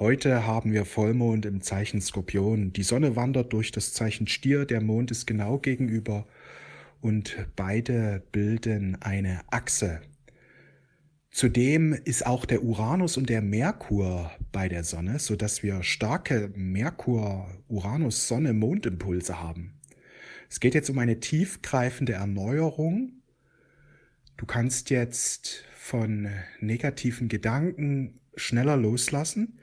Heute haben wir Vollmond im Zeichen Skorpion. Die Sonne wandert durch das Zeichen Stier, der Mond ist genau gegenüber und beide bilden eine Achse. Zudem ist auch der Uranus und der Merkur bei der Sonne, so dass wir starke Merkur, Uranus, Sonne, Mondimpulse haben. Es geht jetzt um eine tiefgreifende Erneuerung. Du kannst jetzt von negativen Gedanken schneller loslassen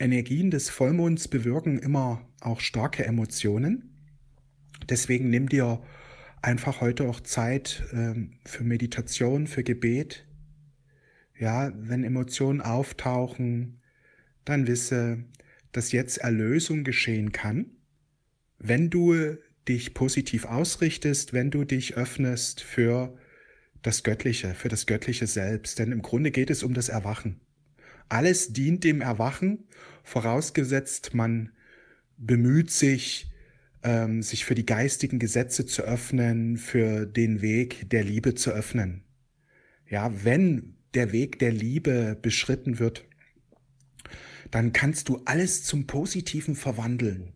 Energien des Vollmonds bewirken immer auch starke Emotionen. Deswegen nimm dir einfach heute auch Zeit ähm, für Meditation, für Gebet. Ja, wenn Emotionen auftauchen, dann wisse, dass jetzt Erlösung geschehen kann, wenn du dich positiv ausrichtest, wenn du dich öffnest für das Göttliche, für das göttliche Selbst. Denn im Grunde geht es um das Erwachen. Alles dient dem Erwachen, vorausgesetzt man bemüht sich, ähm, sich für die geistigen Gesetze zu öffnen, für den Weg der Liebe zu öffnen. Ja, wenn der Weg der Liebe beschritten wird, dann kannst du alles zum Positiven verwandeln,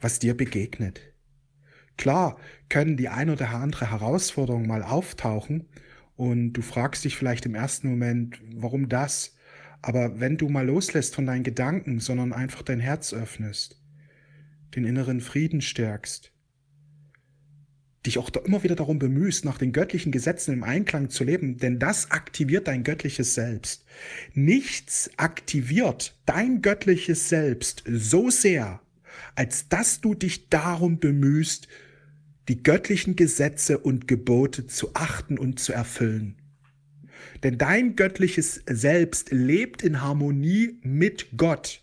was dir begegnet. Klar können die ein oder andere Herausforderung mal auftauchen und du fragst dich vielleicht im ersten Moment, warum das? Aber wenn du mal loslässt von deinen Gedanken, sondern einfach dein Herz öffnest, den inneren Frieden stärkst, dich auch immer wieder darum bemühst, nach den göttlichen Gesetzen im Einklang zu leben, denn das aktiviert dein göttliches Selbst. Nichts aktiviert dein göttliches Selbst so sehr, als dass du dich darum bemühst, die göttlichen Gesetze und Gebote zu achten und zu erfüllen. Denn dein göttliches Selbst lebt in Harmonie mit Gott.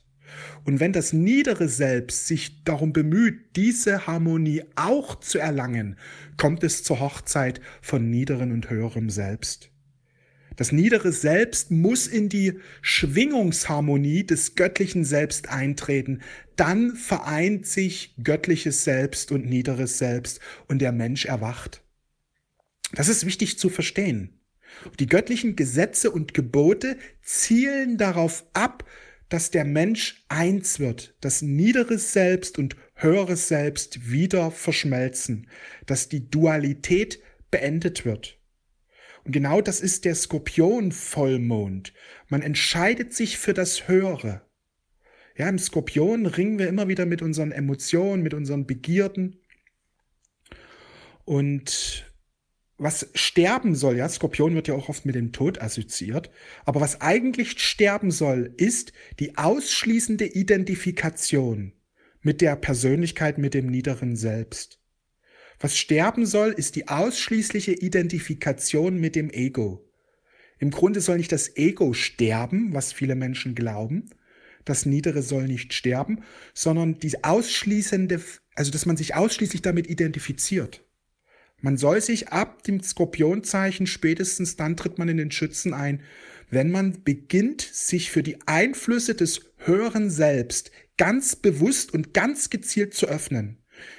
Und wenn das niedere Selbst sich darum bemüht, diese Harmonie auch zu erlangen, kommt es zur Hochzeit von niederen und höherem Selbst. Das niedere Selbst muss in die Schwingungsharmonie des göttlichen Selbst eintreten. Dann vereint sich göttliches Selbst und niederes Selbst und der Mensch erwacht. Das ist wichtig zu verstehen. Die göttlichen Gesetze und Gebote zielen darauf ab, dass der Mensch eins wird, dass niederes Selbst und höheres Selbst wieder verschmelzen, dass die Dualität beendet wird. Und genau das ist der Skorpion-Vollmond. Man entscheidet sich für das Höhere. Ja, im Skorpion ringen wir immer wieder mit unseren Emotionen, mit unseren Begierden. Und was sterben soll, ja, Skorpion wird ja auch oft mit dem Tod assoziiert, aber was eigentlich sterben soll, ist die ausschließende Identifikation mit der Persönlichkeit, mit dem niederen Selbst. Was sterben soll, ist die ausschließliche Identifikation mit dem Ego. Im Grunde soll nicht das Ego sterben, was viele Menschen glauben. Das Niedere soll nicht sterben, sondern die ausschließende, also dass man sich ausschließlich damit identifiziert. Man soll sich ab dem Skorpionzeichen spätestens dann tritt man in den Schützen ein, wenn man beginnt, sich für die Einflüsse des höheren Selbst ganz bewusst und ganz gezielt zu öffnen.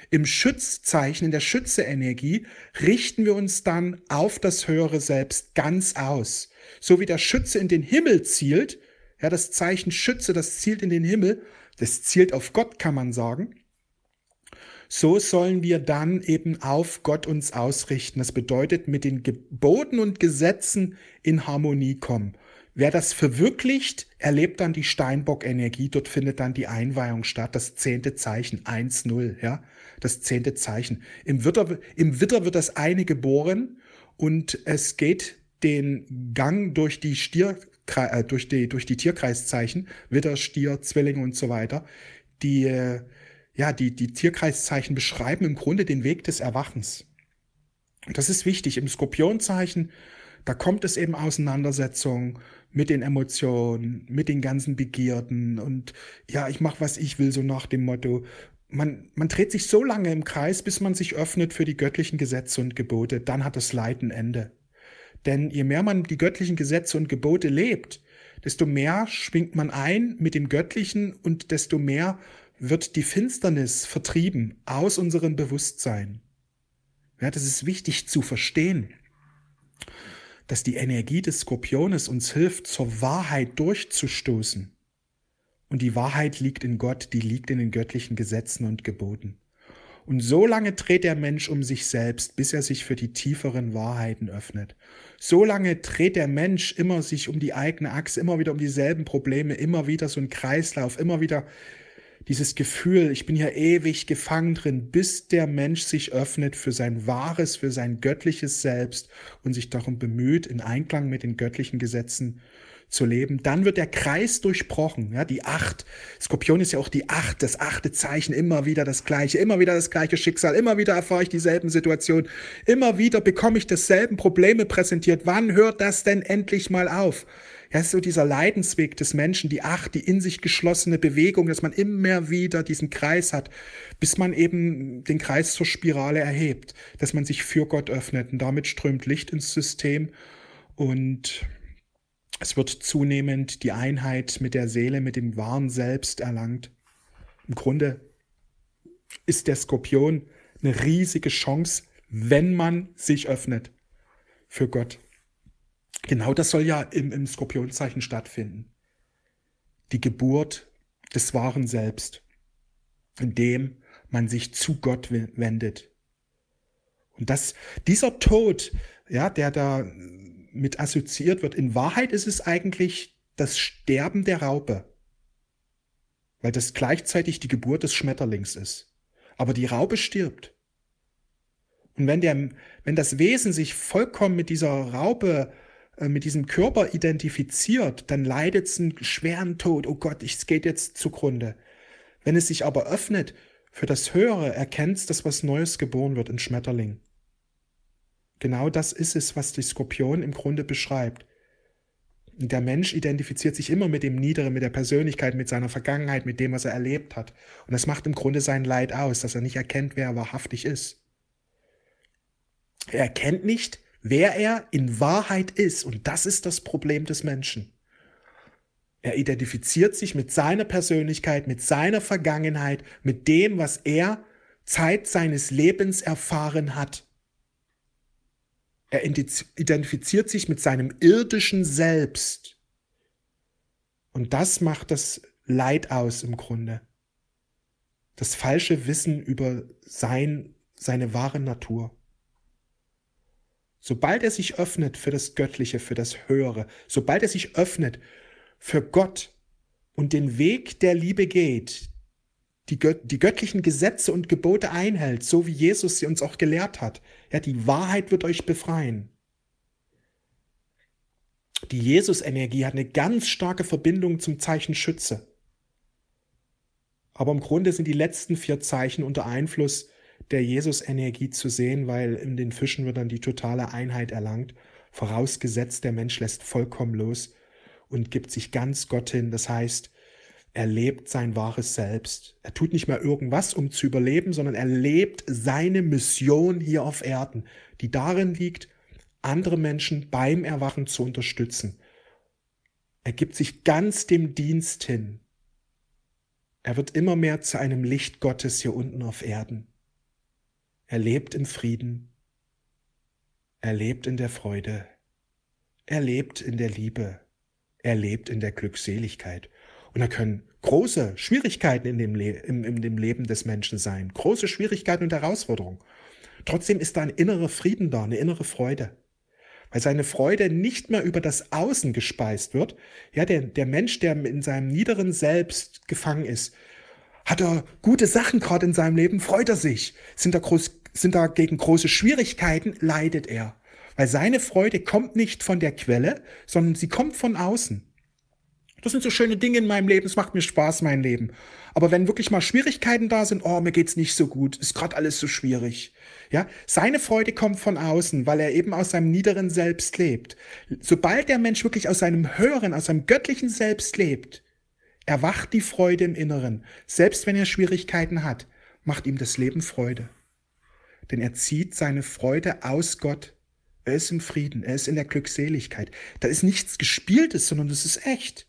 Im Schützzeichen, in der Schütze-Energie, richten wir uns dann auf das höhere Selbst ganz aus. So wie der Schütze in den Himmel zielt, ja, das Zeichen Schütze, das zielt in den Himmel, das zielt auf Gott, kann man sagen so sollen wir dann eben auf Gott uns ausrichten. Das bedeutet, mit den Geboten und Gesetzen in Harmonie kommen. Wer das verwirklicht, erlebt dann die Steinbock-Energie. Dort findet dann die Einweihung statt. Das zehnte Zeichen, 1-0, ja. Das zehnte Zeichen. Im Witter, Im Witter wird das eine geboren und es geht den Gang durch die Stier, äh, durch die, durch die Tierkreiszeichen, Witter, Stier, Zwilling und so weiter, die, äh, ja, die, die Tierkreiszeichen beschreiben im Grunde den Weg des Erwachens. Das ist wichtig. Im Skorpionzeichen, da kommt es eben Auseinandersetzung mit den Emotionen, mit den ganzen Begierden und ja, ich mache, was ich will, so nach dem Motto. Man, man dreht sich so lange im Kreis, bis man sich öffnet für die göttlichen Gesetze und Gebote. Dann hat das Leid ein Ende. Denn je mehr man die göttlichen Gesetze und Gebote lebt, desto mehr schwingt man ein mit dem Göttlichen und desto mehr wird die Finsternis vertrieben aus unserem Bewusstsein. Ja, das ist wichtig zu verstehen, dass die Energie des Skorpiones uns hilft, zur Wahrheit durchzustoßen. Und die Wahrheit liegt in Gott, die liegt in den göttlichen Gesetzen und Geboten. Und so lange dreht der Mensch um sich selbst, bis er sich für die tieferen Wahrheiten öffnet. So lange dreht der Mensch immer sich um die eigene Achse, immer wieder um dieselben Probleme, immer wieder so ein Kreislauf, immer wieder dieses Gefühl, ich bin hier ewig gefangen drin, bis der Mensch sich öffnet für sein wahres, für sein göttliches Selbst und sich darum bemüht, in Einklang mit den göttlichen Gesetzen zu leben. Dann wird der Kreis durchbrochen. Ja, die Acht. Skorpion ist ja auch die Acht, das achte Zeichen. Immer wieder das Gleiche, immer wieder das gleiche Schicksal. Immer wieder erfahre ich dieselben Situationen. Immer wieder bekomme ich dasselben Probleme präsentiert. Wann hört das denn endlich mal auf? Ja, so dieser Leidensweg des Menschen, die Acht, die in sich geschlossene Bewegung, dass man immer wieder diesen Kreis hat, bis man eben den Kreis zur Spirale erhebt, dass man sich für Gott öffnet und damit strömt Licht ins System und es wird zunehmend die Einheit mit der Seele, mit dem wahren Selbst erlangt. Im Grunde ist der Skorpion eine riesige Chance, wenn man sich öffnet für Gott. Genau das soll ja im, im Skorpionzeichen stattfinden. Die Geburt des wahren Selbst, indem man sich zu Gott wendet. Und das, dieser Tod, ja, der da mit assoziiert wird, in Wahrheit ist es eigentlich das Sterben der Raupe, weil das gleichzeitig die Geburt des Schmetterlings ist. Aber die Raupe stirbt. Und wenn, der, wenn das Wesen sich vollkommen mit dieser Raupe mit diesem Körper identifiziert, dann leidet es einen schweren Tod. Oh Gott, es geht jetzt zugrunde. Wenn es sich aber öffnet für das Höhere, erkennt es, dass was Neues geboren wird, ein Schmetterling. Genau das ist es, was die Skorpion im Grunde beschreibt. Der Mensch identifiziert sich immer mit dem Niederen, mit der Persönlichkeit, mit seiner Vergangenheit, mit dem, was er erlebt hat. Und das macht im Grunde sein Leid aus, dass er nicht erkennt, wer er wahrhaftig ist. Er erkennt nicht, wer er in Wahrheit ist. Und das ist das Problem des Menschen. Er identifiziert sich mit seiner Persönlichkeit, mit seiner Vergangenheit, mit dem, was er Zeit seines Lebens erfahren hat. Er identifiziert sich mit seinem irdischen Selbst. Und das macht das Leid aus im Grunde. Das falsche Wissen über sein, seine wahre Natur. Sobald er sich öffnet für das Göttliche, für das Höhere, sobald er sich öffnet für Gott und den Weg der Liebe geht, die, Gött die göttlichen Gesetze und Gebote einhält, so wie Jesus sie uns auch gelehrt hat, ja, die Wahrheit wird euch befreien. Die Jesus-Energie hat eine ganz starke Verbindung zum Zeichen Schütze. Aber im Grunde sind die letzten vier Zeichen unter Einfluss der Jesus-Energie zu sehen, weil in den Fischen wird dann die totale Einheit erlangt, vorausgesetzt der Mensch lässt vollkommen los und gibt sich ganz Gott hin. Das heißt, er lebt sein wahres Selbst. Er tut nicht mehr irgendwas, um zu überleben, sondern er lebt seine Mission hier auf Erden, die darin liegt, andere Menschen beim Erwachen zu unterstützen. Er gibt sich ganz dem Dienst hin. Er wird immer mehr zu einem Licht Gottes hier unten auf Erden. Er lebt im Frieden. Er lebt in der Freude. Er lebt in der Liebe. Er lebt in der Glückseligkeit. Und da können große Schwierigkeiten in dem, Le im, in dem Leben des Menschen sein. Große Schwierigkeiten und Herausforderungen. Trotzdem ist da ein innerer Frieden da, eine innere Freude. Weil seine Freude nicht mehr über das Außen gespeist wird. Ja, der, der Mensch, der in seinem niederen Selbst gefangen ist, hat er gute Sachen gerade in seinem Leben, freut er sich. Sind da groß, sind da gegen große Schwierigkeiten, leidet er. Weil seine Freude kommt nicht von der Quelle, sondern sie kommt von außen. Das sind so schöne Dinge in meinem Leben, es macht mir Spaß, mein Leben. Aber wenn wirklich mal Schwierigkeiten da sind, oh, mir geht's nicht so gut, ist gerade alles so schwierig. Ja, seine Freude kommt von außen, weil er eben aus seinem niederen Selbst lebt. Sobald der Mensch wirklich aus seinem höheren, aus seinem göttlichen Selbst lebt, erwacht die Freude im Inneren. Selbst wenn er Schwierigkeiten hat, macht ihm das Leben Freude denn er zieht seine Freude aus Gott. Er ist im Frieden, er ist in der Glückseligkeit. Da ist nichts Gespieltes, sondern es ist echt.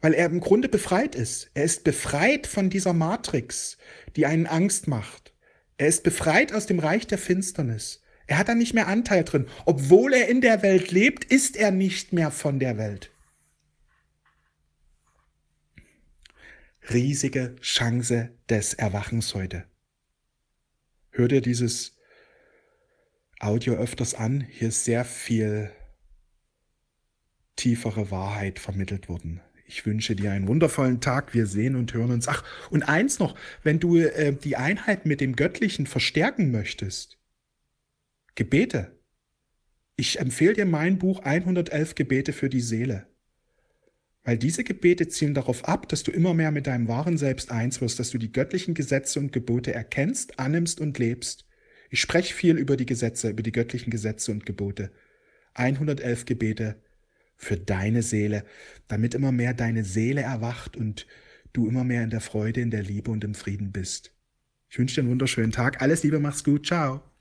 Weil er im Grunde befreit ist. Er ist befreit von dieser Matrix, die einen Angst macht. Er ist befreit aus dem Reich der Finsternis. Er hat da nicht mehr Anteil drin. Obwohl er in der Welt lebt, ist er nicht mehr von der Welt. riesige Chance des Erwachens heute. Hör dir dieses Audio öfters an. Hier ist sehr viel tiefere Wahrheit vermittelt worden. Ich wünsche dir einen wundervollen Tag. Wir sehen und hören uns. Ach, und eins noch, wenn du äh, die Einheit mit dem Göttlichen verstärken möchtest, Gebete. Ich empfehle dir mein Buch 111 Gebete für die Seele. Weil diese Gebete zielen darauf ab, dass du immer mehr mit deinem wahren Selbst eins wirst, dass du die göttlichen Gesetze und Gebote erkennst, annimmst und lebst. Ich spreche viel über die Gesetze, über die göttlichen Gesetze und Gebote. 111 Gebete für deine Seele, damit immer mehr deine Seele erwacht und du immer mehr in der Freude, in der Liebe und im Frieden bist. Ich wünsche dir einen wunderschönen Tag. Alles Liebe, mach's gut. Ciao.